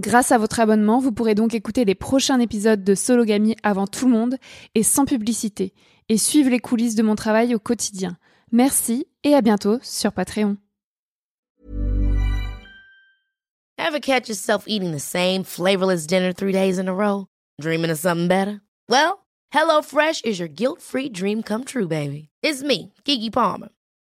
Grâce à votre abonnement, vous pourrez donc écouter les prochains épisodes de Sologamy avant tout le monde et sans publicité, et suivre les coulisses de mon travail au quotidien. Merci et à bientôt sur Patreon. Ever catch yourself eating the same flavorless dinner three days in a row? Dreaming of something better? Well, HelloFresh is your guilt-free dream come true, baby. It's me, Kiki Palmer.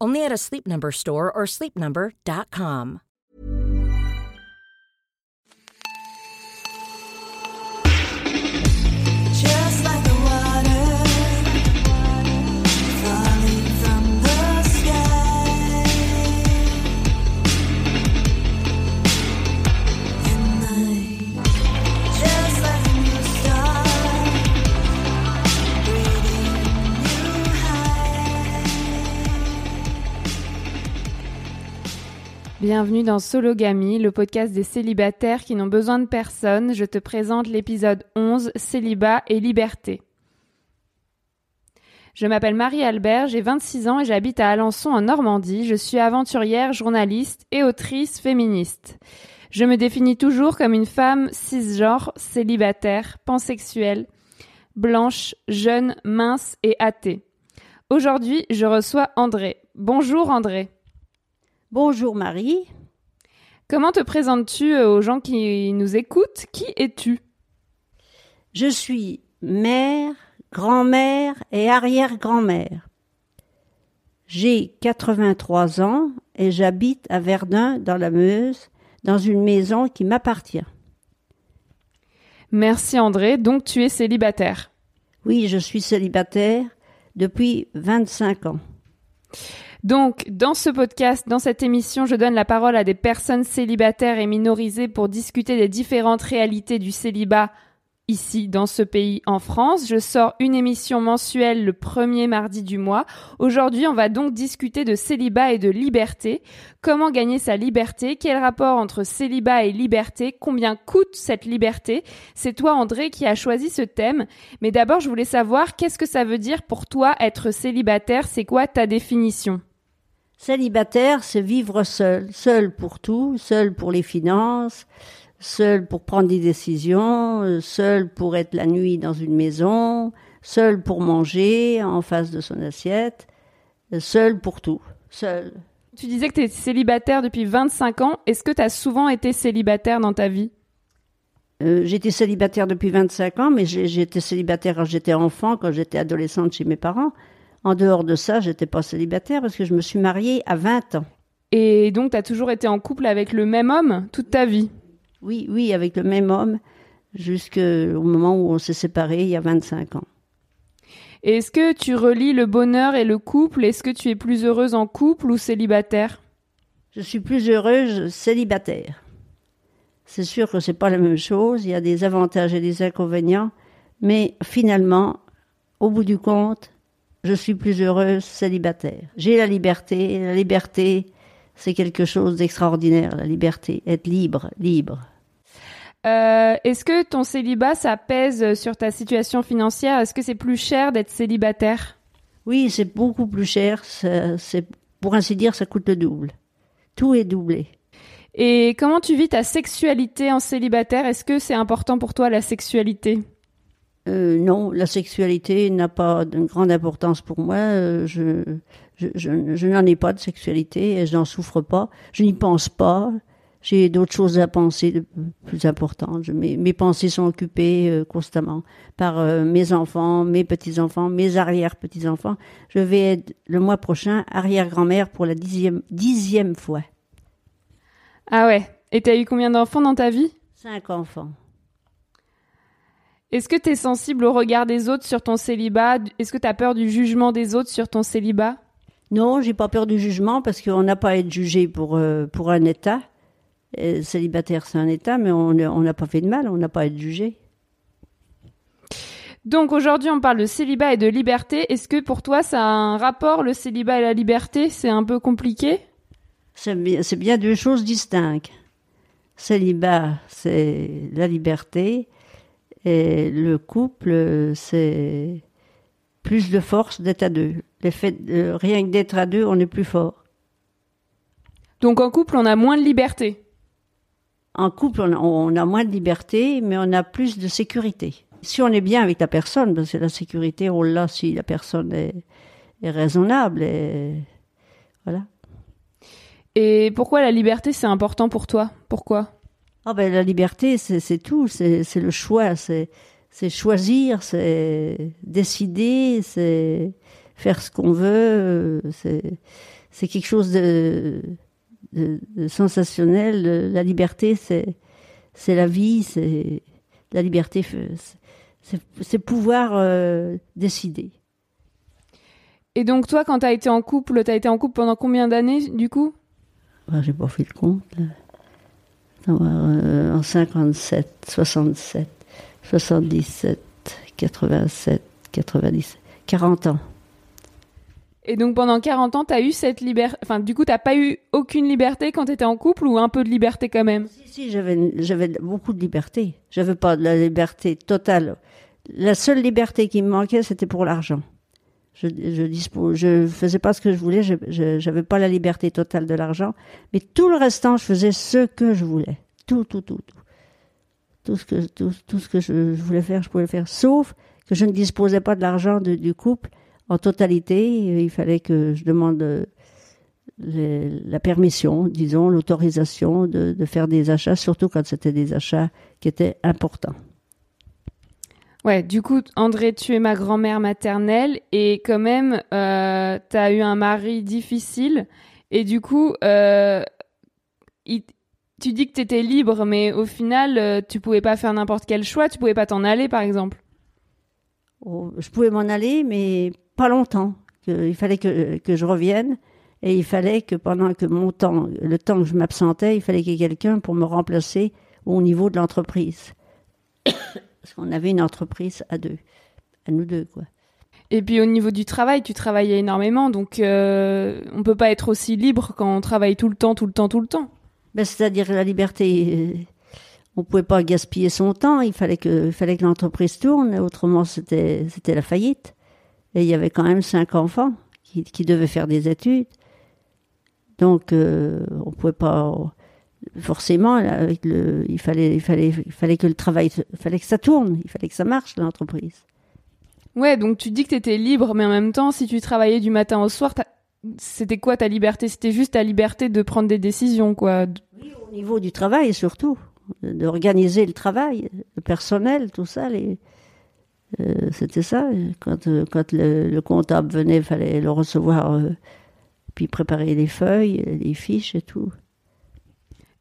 Only at a Sleep Number store or sleepnumber.com. Bienvenue dans Sologamy, le podcast des célibataires qui n'ont besoin de personne. Je te présente l'épisode 11, Célibat et liberté. Je m'appelle Marie-Albert, j'ai 26 ans et j'habite à Alençon en Normandie. Je suis aventurière, journaliste et autrice féministe. Je me définis toujours comme une femme cisgenre, célibataire, pansexuelle, blanche, jeune, mince et athée. Aujourd'hui, je reçois André. Bonjour André. Bonjour Marie. Comment te présentes-tu euh, aux gens qui nous écoutent? Qui es-tu? Je suis mère, grand-mère et arrière-grand-mère. J'ai 83 ans et j'habite à Verdun dans la Meuse, dans une maison qui m'appartient. Merci André, donc tu es célibataire? Oui, je suis célibataire depuis 25 ans. Donc, dans ce podcast, dans cette émission, je donne la parole à des personnes célibataires et minorisées pour discuter des différentes réalités du célibat ici, dans ce pays, en France. Je sors une émission mensuelle le premier mardi du mois. Aujourd'hui, on va donc discuter de célibat et de liberté. Comment gagner sa liberté? Quel rapport entre célibat et liberté? Combien coûte cette liberté? C'est toi, André, qui as choisi ce thème. Mais d'abord, je voulais savoir, qu'est-ce que ça veut dire pour toi être célibataire? C'est quoi ta définition? Célibataire, c'est vivre seul, seul pour tout, seul pour les finances, seul pour prendre des décisions, euh, seul pour être la nuit dans une maison, seul pour manger en face de son assiette. Seule pour tout. Seule. Tu disais que tu es célibataire depuis 25 ans. Est-ce que tu as souvent été célibataire dans ta vie? Euh, j'étais célibataire depuis 25 ans, mais j'étais célibataire quand j'étais enfant, quand j'étais adolescente chez mes parents. En dehors de ça, j'étais pas célibataire parce que je me suis mariée à 20 ans. Et donc, tu as toujours été en couple avec le même homme toute ta vie? Oui, oui, avec le même homme, jusqu'au moment où on s'est séparés, il y a 25 ans. Est-ce que tu relis le bonheur et le couple? Est-ce que tu es plus heureuse en couple ou célibataire? Je suis plus heureuse célibataire. C'est sûr que c'est pas la même chose, il y a des avantages et des inconvénients, mais finalement, au bout du compte, je suis plus heureuse célibataire. J'ai la liberté, la liberté, c'est quelque chose d'extraordinaire, la liberté, être libre, libre. Euh, Est-ce que ton célibat, ça pèse sur ta situation financière? Est-ce que c'est plus cher d'être célibataire? Oui, c'est beaucoup plus cher, c'est pour ainsi dire, ça coûte le double. Tout est doublé. Et comment tu vis ta sexualité en célibataire? Est-ce que c'est important pour toi la sexualité? Euh, non, la sexualité n'a pas de grande importance pour moi. Euh, je je, je, je n'en ai pas de sexualité et je n'en souffre pas. Je n'y pense pas. J'ai d'autres choses à penser de plus importantes. Je- mes, mes pensées sont occupées euh, constamment par euh, mes enfants, mes petits-enfants, mes arrière-petits-enfants. Je vais être le mois prochain arrière-grand-mère pour la dixième, dixième fois. Ah ouais. Et t'as eu combien d'enfants dans ta vie? Cinq enfants. Est-ce que t'es sensible au regard des autres sur ton célibat? Est-ce que t'as peur du jugement des autres sur ton célibat? Non, j'ai pas peur du jugement parce qu'on n'a pas à être jugé pour, euh, pour un État. Euh, célibataire, c'est un État, mais on n'a pas fait de mal, on n'a pas à être jugé. Donc aujourd'hui, on parle de célibat et de liberté. Est-ce que pour toi, ça a un rapport, le célibat et la liberté? C'est un peu compliqué? C'est bien, c'est bien deux choses distinctes. Célibat, c'est la liberté, et le couple, c'est plus de force d'être à deux. Rien que d'être à deux, on est plus fort. Donc en couple, on a moins de liberté. En couple, on a, on a moins de liberté, mais on a plus de sécurité. Si on est bien avec la personne, parce que la sécurité, on l'a si la personne est, est raisonnable. Et voilà. Et pourquoi la liberté, c'est important pour toi? Pourquoi? Ah ben la liberté, c'est tout, c'est le choix, c'est choisir, c'est décider, c'est faire ce qu'on veut, c'est quelque chose de, de, de sensationnel. La liberté, c'est la vie, c'est la liberté, c'est- pouvoir euh, décider. Et donc toi, quand t'as été en couple, t'as été en couple pendant combien d'années, du coup? Ah, J'ai pas fait le compte. Là. Euh, en 57, 67, 77, 87, 90, 40 ans. Et donc pendant 40 ans, t'as eu cette liberté... Enfin, du coup, t'as pas eu aucune liberté quand t'étais en couple ou un peu de liberté quand même? Si, si, j'avais, j'avais beaucoup de liberté. J'avais pas de la liberté totale. La seule liberté qui me manquait, c'était pour l'argent. Je, je faisais pas ce que je voulais, je, j'avais pas la liberté totale de l'argent, mais tout le restant, je faisais ce que je voulais. Tout, tout, tout, tout. Tout ce que, je, voulais faire, je pouvais le faire. Sauf que je ne disposais pas de l'argent du couple en totalité. Il fallait que je demande euh, la permission, disons, l'autorisation de faire des achats, surtout quand c'était des achats qui étaient importants. Ouais, du coup, André, tu es ma grand-mère maternelle et quand même, euh, t'as eu un mari difficile et du coup, euh, tu dis que t'étais libre, mais au final, euh, tu pouvais pas faire n'importe quel choix, tu pouvais pas t'en aller, par exemple. Oh, je pouvais m'en aller, mais pas longtemps. Il fallait que, que je revienne et il fallait que pendant que mon temps, le temps que je m'absentais, il fallait qu'il y ait quelqu'un pour me remplacer au niveau de l'entreprise. Parce qu'on avait une entreprise à deux, à nous deux, quoi. Et puis au niveau du travail, tu travaillais énormément, donc euh, on peut pas être aussi libre quand on travaille tout le temps, tout le temps, tout le temps. Ben, c'est-à-dire la liberté. euh, On pouvait pas gaspiller son temps. Il fallait que, il fallait que l'entreprise tourne. Autrement, c'était, c'était la faillite. Et il y avait quand même cinq enfants qui, qui devaient faire des études. Donc, euh, on pouvait pas forcément. là, Avec le, il fallait, il fallait, il fallait que le travail, il fallait que ça tourne. Il fallait que ça marche l'entreprise. Ouais, donc tu dis que t'étais libre, mais en même temps, si tu travaillais du matin au soir, c'était quoi ta liberté? C'était juste ta liberté de prendre des décisions, quoi? Au niveau du travail, surtout, d'organiser le travail, le personnel, tout ça. Les, euh, c'était ça. Quand, euh, quand le, le comptable venait, il fallait le recevoir, euh, puis préparer les feuilles, les fiches et tout.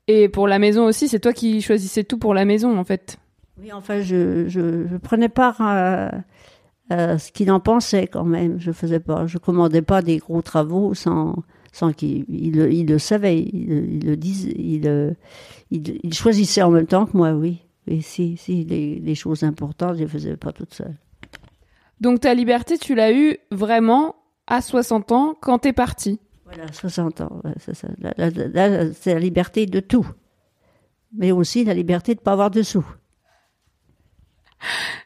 Et pour la maison aussi, c'est toi qui choisissais tout pour la maison, en fait. Oui, enfin, je, je, je prenais part à, à ce qu'il en pensait quand même. Je faisais pas, je commandais pas des gros travaux sans, sans qu'il il, le- il le savait, il, il le disait, il, euh, il, il choisissait en même temps que moi, oui. Et si, si les, les choses importantes, je les faisais pas toute seule. Donc ta liberté, tu l'as eue vraiment à 60 ans quand t'es parti. Voilà, 60 ans. Là, c'est la liberté de tout, mais aussi la liberté de pas avoir de sous.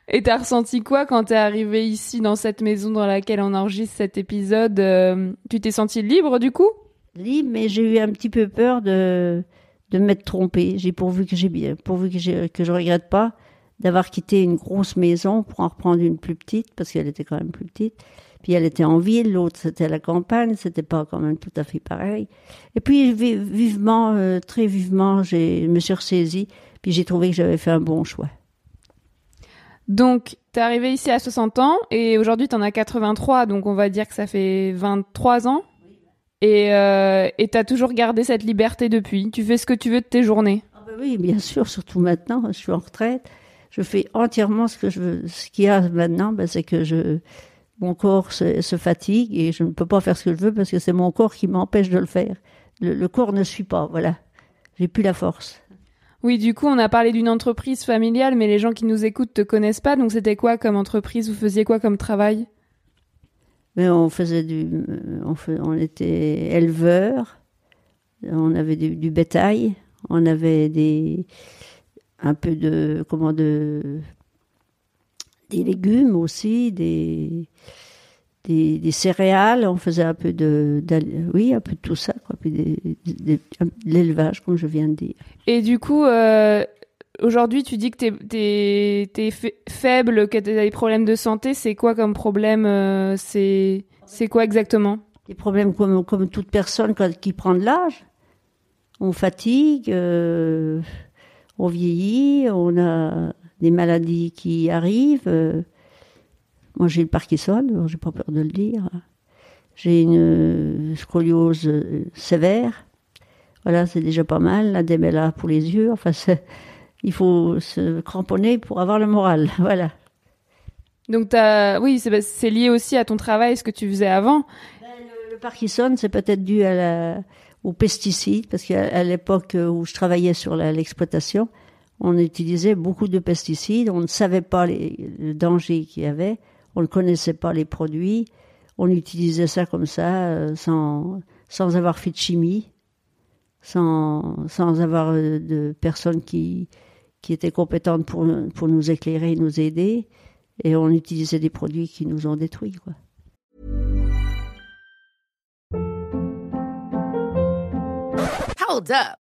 Et t'as ressenti quoi quand t'es arrivé ici dans cette maison dans laquelle on enregistre cet épisode euh, Tu t'es senti libre du coup? Libre, mais j'ai eu un petit peu peur de, de m'être trompée. J'ai pourvu que j'ai bien, pourvu que, j'ai- que je regrette pas d'avoir quitté une grosse maison pour en reprendre une plus petite, parce qu'elle était quand même plus petite. Puis elle était en ville, l'autre c'était à la campagne, c'était pas quand même tout à fait pareil. Et puis vi- vivement, euh, très vivement, je me suis ressaisie, puis j'ai trouvé que j'avais fait un bon choix. Donc t'es arrivé ici à 60 ans et aujourd'hui t'en as 83, donc on va dire que ça fait 23 ans. Et euh, et t'as toujours gardé cette liberté depuis. Tu fais ce que tu veux de tes journées. Ah ben oui, bien sûr, surtout maintenant, je suis en retraite. Je fais entièrement ce que je veux. Ce qu'il y a maintenant, ben, c'est que je, mon corps se, se fatigue et je ne peux pas faire ce que je veux parce que c'est mon corps qui m'empêche de le faire. Le, le corps ne suit pas, voilà. J'ai plus la force. Oui, du coup, on a parlé d'une entreprise familiale, mais les gens qui nous écoutent te connaissent pas. Donc, c'était quoi comme entreprise? Vous faisiez quoi comme travail? Mais on faisait du, on, était éleveurs, on avait du, du bétail, on avait des, un peu de, comment de, des légumes aussi, des, des, des céréales, on faisait un peu de, oui, un peu de tout ça, quoi, puis des- des- de l'élevage, comme je viens de dire. Et du coup, euh, aujourd'hui, tu dis que t'es fa- faible, que t'as des problèmes de santé. C'est quoi comme problème euh, C'est c'est quoi exactement? Des problèmes comme, comme toute personne qui prend de l'âge. On fatigue, euh, on vieillit, on a des maladies qui arrivent. euh. moi, j'ai le Parkinson, j'ai pas peur de le dire. J'ai une euh, scoliose euh, sévère. Voilà, c'est déjà pas mal. La démêla pour les yeux. Enfin, il faut se cramponner pour avoir le moral. Voilà. Donc, t'as oui, c'est c'est lié aussi à ton travail, ce que tu faisais avant. Le Parkinson, c'est peut-être dû à la, aux pesticides, parce qu'à l'époque où je travaillais sur la- l'exploitation, on utilisait beaucoup de pesticides, on ne savait pas les, le danger qu'il y avait, on ne connaissait pas les produits, on utilisait ça comme ça, euh, sans, sans avoir fait de chimie, sans, sans avoir euh, de personnes qui, qui étaient compétentes pour, pour nous éclairer, nous aider, et on utilisait des produits qui nous ont détruits. Hold up.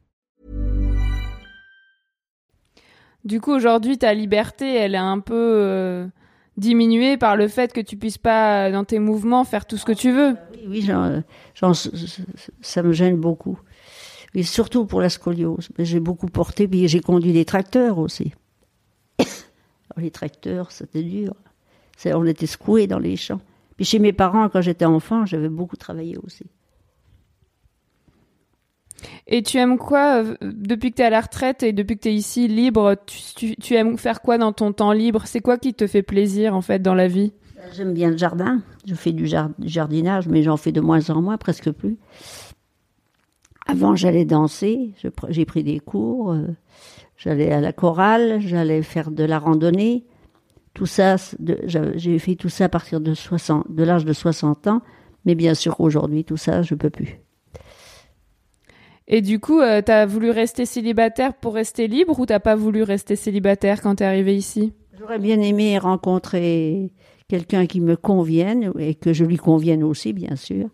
Du coup, aujourd'hui, ta liberté, elle est un peu euh, diminuée par le fait que tu puisses pas, euh, dans tes mouvements, faire tout ce que tu veux. Oui, oui, j'en- ça me gêne beaucoup. Et surtout pour la scoliose. J'ai beaucoup porté, puis j'ai conduit des tracteurs aussi. Les tracteurs, c'était dur. On était secoués dans les champs. Puis chez mes parents, quand j'étais enfant, j'avais beaucoup travaillé aussi. Et tu aimes quoi euh, depuis que tu es à la retraite et depuis que tu es ici libre tu, aimes faire quoi dans ton temps libre? C'est quoi qui te fait plaisir en fait dans la vie? J'aime bien le jardin. Je fais du, jar- du jardinage, mais j'en fais de moins en moins, presque plus. Avant, j'allais danser. J'ai pris des cours. euh, J'allais à la chorale. J'allais faire de la randonnée. Tout ça, j'ai fait tout ça à partir de, 60, de l'âge de 60 ans. Mais bien sûr, aujourd'hui, tout ça, je peux plus. Et du coup, euh, t'as voulu rester célibataire pour rester libre ou t'as pas voulu rester célibataire quand t'es arrivé ici? J'aurais bien aimé rencontrer quelqu'un qui me convienne et que je lui convienne aussi, bien sûr.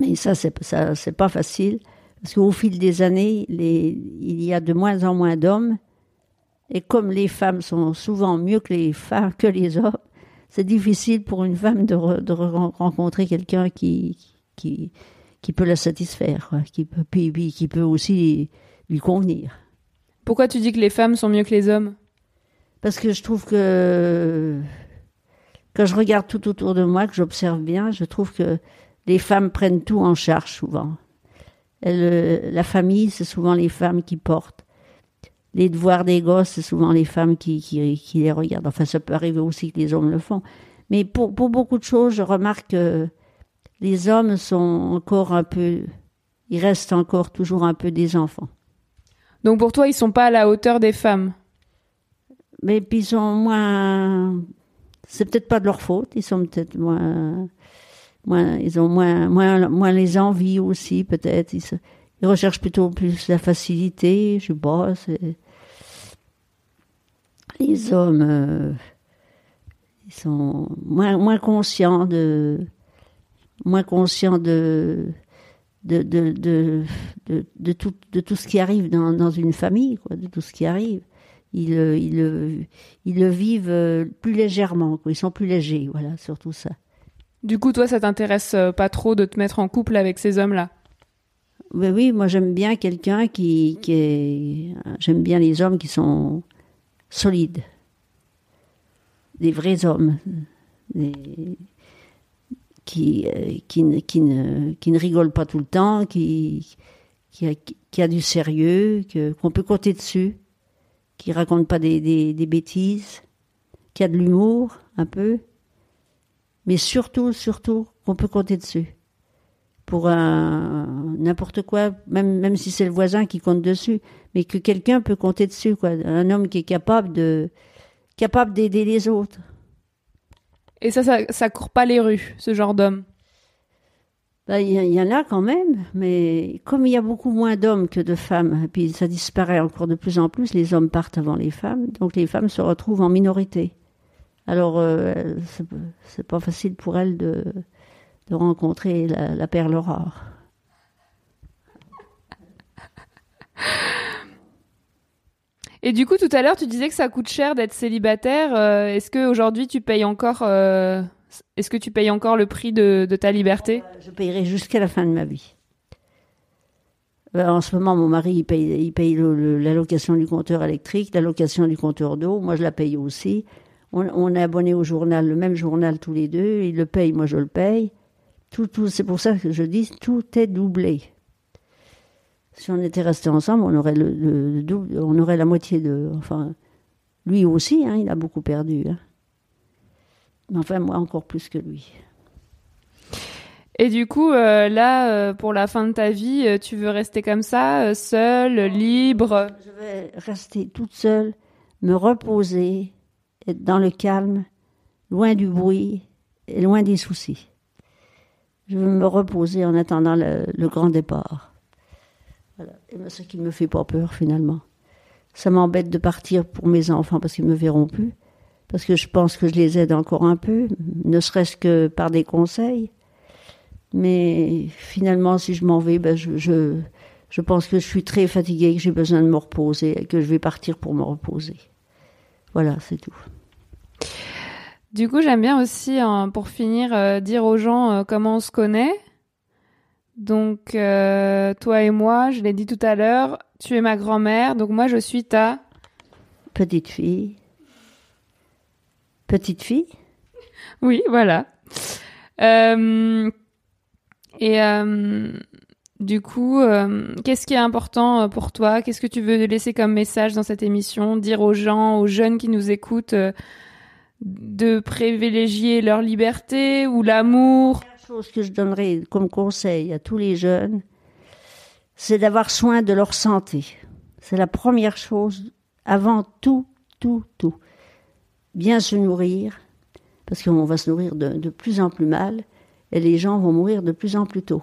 Mais ça, c'est ça, pas facile. Parce qu'au fil des années, il y a de moins en moins d'hommes. Et comme les femmes sont souvent mieux que les hommes, c'est difficile pour une femme de, re- de re- rencontrer quelqu'un qui qui peut la satisfaire, quoi, qui peut puis- puis qui peut aussi lui convenir. Pourquoi tu dis que les femmes sont mieux que les hommes? Parce que je trouve que quand je regarde tout autour de moi, que j'observe bien, je trouve que les femmes prennent tout en charge souvent. Elles, euh, la famille, c'est souvent les femmes qui portent. Les devoirs des gosses, c'est souvent les femmes qui, qui, qui les regardent. Enfin, ça peut arriver aussi que les hommes le font. Mais pour, pour beaucoup de choses, je remarque que les hommes sont encore un peu... Ils restent encore toujours un peu des enfants. Donc pour toi, ils sont pas à la hauteur des femmes. Mais puis ils sont moins. C'est peut-être pas de leur faute. Ils sont peut-être moins. moins ils ont moins, moins, moins les envies aussi, peut-être. Ils, se- ils recherchent plutôt plus la facilité. Je sais pas. Les hommes. euh, ils sont moins, moins conscients de. Moins conscients de. De, de, de, tout, de tout ce qui arrive dans, dans une famille, quoi, de tout ce qui arrive ils, le- ils, le- ils le vivent euh, plus légèrement, quoi. ils sont plus légers, voilà, surtout ça. Du coup, toi, ça t'intéresse euh, pas trop de te mettre en couple avec ces hommes-là? Mais oui, moi j'aime bien quelqu'un qui, qui est. J'aime bien les hommes qui sont solides, des vrais hommes, des- qui, euh, qui, ne, qui, ne, qui ne rigolent pas tout le temps, qui, qui, a, qui a du sérieux, qu'on peut compter dessus, qui raconte pas des, des, des bêtises, qui a de l'humour un peu, mais surtout, surtout qu'on peut compter dessus pour un n'importe quoi, même même si c'est le voisin qui compte dessus, mais que quelqu'un peut compter dessus, quoi. Un homme qui est capable capable d'aider les autres. Et ça, ça, ça court pas les rues, ce genre d'homme. Ben, Il y, en a quand même, mais comme il y a beaucoup moins d'hommes que de femmes, et puis ça disparaît encore de plus en plus, les hommes partent avant les femmes, donc les femmes se retrouvent en minorité. Alors, euh, c'est- pas facile pour elles de, de rencontrer la, la perle rare. Et du coup, tout à l'heure, tu disais que ça coûte cher d'être célibataire. Euh, Est-ce que aujourd'hui, tu payes encore euh, Est-ce que tu payes encore le prix de, de ta liberté? Je payerai jusqu'à la fin de ma vie. Euh, En ce moment, mon mari, il paye, il paye l'allocation du compteur électrique, l'allocation du compteur d'eau. Moi, je la paye aussi. On, on est abonné au journal, le même journal tous les deux. Il le paye, moi, je le paye. Tout, tout, c'est pour ça que je dis, tout est doublé. Si on était restés ensemble, on aurait le, le- le double, on aurait la moitié de, enfin, lui aussi, hein, il a beaucoup perdu. hein. Mais enfin, moi, encore plus que lui. Et du coup, euh, là, euh, pour la fin de ta vie, euh, tu veux rester comme ça, seule, libre? Je vais rester toute seule, me reposer, être dans le calme, loin du bruit et loin des soucis. Je veux me reposer en attendant le, le grand départ. Et ben, ce qui ne me fait pas peur finalement. Ça m'embête de partir pour mes enfants parce qu'ils me verront plus. Parce que je pense que je les aide encore un peu, ne serait-ce que par des conseils. Mais finalement, si je m'en vais, ben je, je, je pense que je suis très fatiguée, que j'ai besoin de me reposer et que je vais partir pour me reposer. Voilà, c'est tout. Du coup, j'aime bien aussi, hein, pour finir, euh, dire aux gens euh, comment on se connaît. Donc, euh, toi et moi, je l'ai dit tout à l'heure, tu es ma grand-mère, donc moi je suis ta... Petite fille. Petite fille? Oui, voilà. Euh, et euh, Du coup, qu'est-ce qui est important pour toi? Qu'est-ce que tu veux laisser comme message dans cette émission? Dire aux gens, aux jeunes qui nous écoutent, de privilégier leur liberté ou l'amour? La chose que je donnerais comme conseil à tous les jeunes, c'est d'avoir soin de leur santé. C'est la première chose avant tout, tout, tout. Bien se nourrir, parce qu'on va se nourrir de, de plus en plus mal, et les gens vont mourir de plus en plus tôt.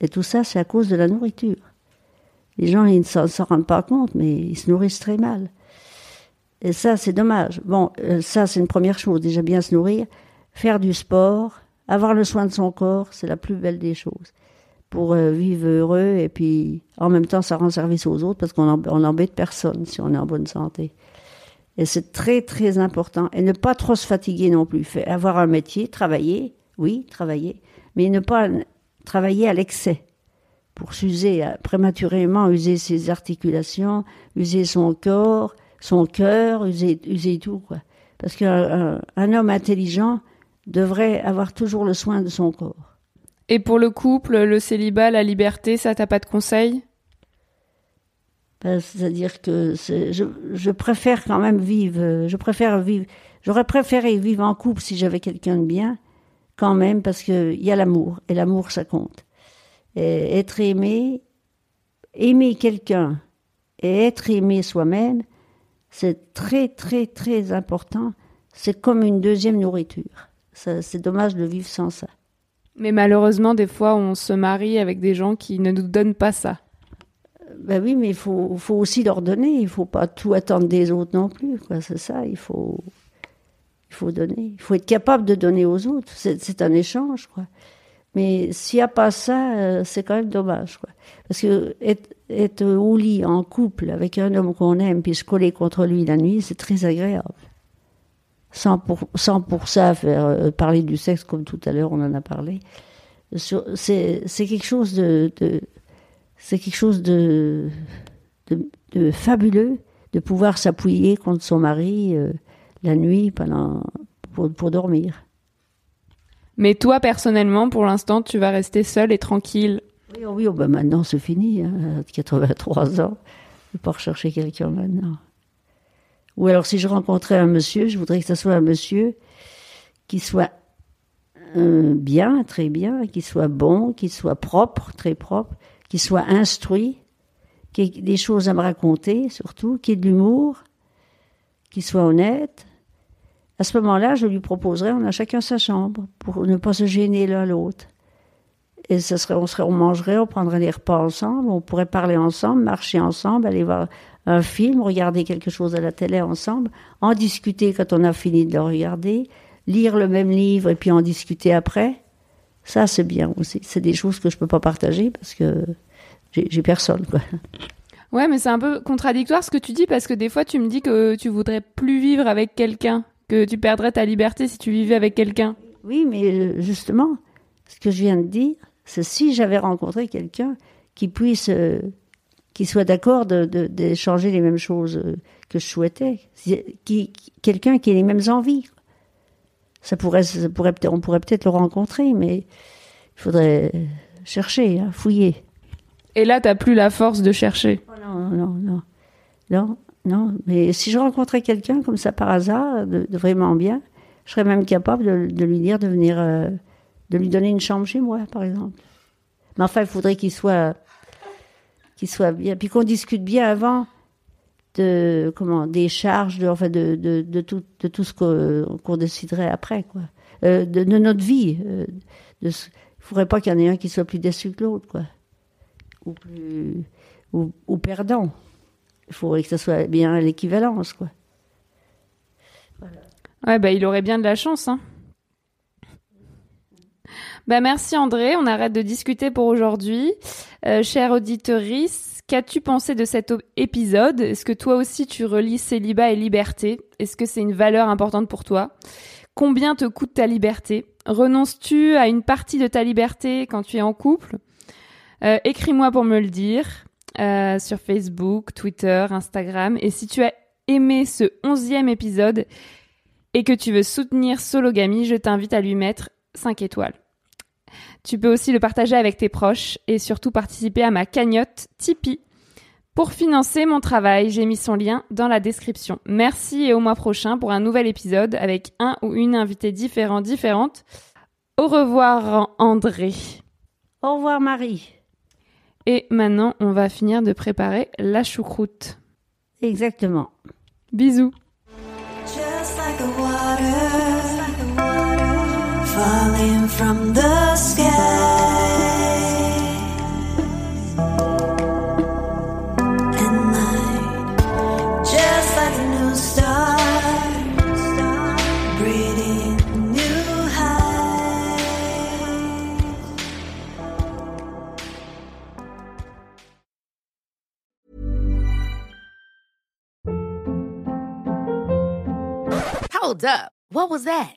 Et tout ça, c'est à cause de la nourriture. Les gens, ils ne s'en rendent pas compte, mais ils se nourrissent très mal. Et ça, c'est dommage. Bon, euh, ça, c'est une première chose. Déjà bien se nourrir, faire du sport, avoir le soin de son corps, c'est la plus belle des choses. Pour euh, vivre heureux et puis en même temps, ça rend service aux autres parce qu'on n'embête on n'embête personne si on est en bonne santé. Et c'est très, très important. Et ne pas trop se fatiguer non plus. Avoir un métier, travailler, oui, travailler, mais ne pas travailler à l'excès pour s'user, à- prématurément user ses articulations, user son corps, son cœur, user, tout. Parce qu'un un- un homme intelligent devrait avoir toujours le soin de son corps. Et pour le couple, le célibat, la liberté, ça t'as pas de conseils? Ben, C'est-à-dire que je, je préfère quand même vivre, je préfère vivre, j'aurais préféré vivre en couple si j'avais quelqu'un de bien, quand même, parce qu'il y a l'amour, et l'amour, ça compte. Et être aimé, aimer quelqu'un et être aimé soi-même, c'est très, très, très important. C'est comme une deuxième nourriture. C'est dommage de vivre sans ça. Mais malheureusement, des fois, on se marie avec des gens qui ne nous donnent pas ça. Ben oui, mais il faut, faut aussi leur donner. Il faut pas tout attendre des autres non plus. C'est ça. Il faut, il faut donner. Il faut être capable de donner aux autres. C'est un échange, quoi. Mais s'il n'y a pas ça, euh, c'est quand même dommage, quoi. Parce que être, être au lit en couple avec un homme qu'on aime puis se coller contre lui la nuit, c'est très agréable. Sans pour, sans pour ça faire euh, parler du sexe comme tout à l'heure on en a parlé. C'est quelque chose de, de c'est quelque chose de, de, de fabuleux de pouvoir s'appuyer contre son mari euh, la nuit pendant pour, pour dormir. Mais toi, personnellement, pour l'instant, tu vas rester seule et tranquille. Oui, oh oui, oh ben maintenant c'est fini, hein, à 83 ans, je ne vais pas rechercher quelqu'un maintenant. Ou alors si je rencontrais un monsieur, je voudrais que ce soit un monsieur qui soit euh, bien, très bien, qui soit bon, qui soit propre, très propre, qui soit instruit, qui ait des choses à me raconter surtout, qui ait de l'humour, qui soit honnête. À ce moment-là, je lui proposerais, on a chacun sa chambre, pour ne pas se gêner l'un l'autre. Et ce serait, on serait, on mangerait, on prendrait des repas ensemble, on pourrait parler ensemble, marcher ensemble, aller voir un film, regarder quelque chose à la télé ensemble, en discuter quand on a fini de le regarder, lire le même livre et puis en discuter après. Ça, c'est bien aussi. C'est des choses que je peux pas partager parce que j'ai j'ai personne, quoi. Ouais, mais c'est un peu contradictoire ce que tu dis parce que des fois, tu me dis que tu voudrais plus vivre avec quelqu'un, que tu perdrais ta liberté si tu vivais avec quelqu'un. Oui, mais euh, justement, ce que je viens de dire, c'est si j'avais rencontré quelqu'un qui puisse, euh, qui soit d'accord de- de- d'échanger les mêmes choses euh, que je souhaitais, qui, quelqu'un qui ait les mêmes envies. Ça pourrait, ça pourrait on pourrait peut-être le rencontrer, mais il faudrait chercher, hein, fouiller. Et là, t'as plus la force de chercher. Oh non, non, non, non, non. Mais si je rencontrais quelqu'un comme ça par hasard, de, de vraiment bien, je serais même capable de, de lui dire de venir, euh, de lui donner une chambre chez moi, par exemple. Mais enfin, il faudrait qu'il soit, qu'il soit bien, puis qu'on discute bien avant de comment des charges, de, enfin de, de, tout, de tout ce qu'on déciderait après, quoi. Euh, de, notre vie. euh, de ce- il faudrait pas qu'il y en ait un qui soit plus déçu que l'autre, ou ou, perdant. Il faudrait que ça soit bien l'équivalence, quoi. Ouais, bah, il aurait bien de la chance, hein. Bah, merci André, on arrête de discuter pour aujourd'hui. Euh, chère auditorice, qu'as-tu pensé de cet épisode? Est-ce que toi aussi tu relis célibat et liberté? Est-ce que c'est une valeur importante pour toi? Combien te coûte ta liberté? Renonces-tu à une partie de ta liberté quand tu es en couple? Euh, Écris-moi pour me le dire euh, sur Facebook, Twitter, Instagram. Et si tu as aimé ce onzième épisode et que tu veux soutenir Sologamy, je t'invite à lui mettre 5 étoiles. Tu peux aussi le partager avec tes proches et surtout participer à ma cagnotte Tipeee. Pour financer mon travail, j'ai mis son lien dans la description. Merci et au mois prochain pour un nouvel épisode avec un ou une invitée différente, différente. Au revoir André. Au revoir Marie. Et maintenant, on va finir de préparer la choucroute. Exactement. Bisous. Just like the water, falling from the sky. Just like a new highs. Hold up. What was that?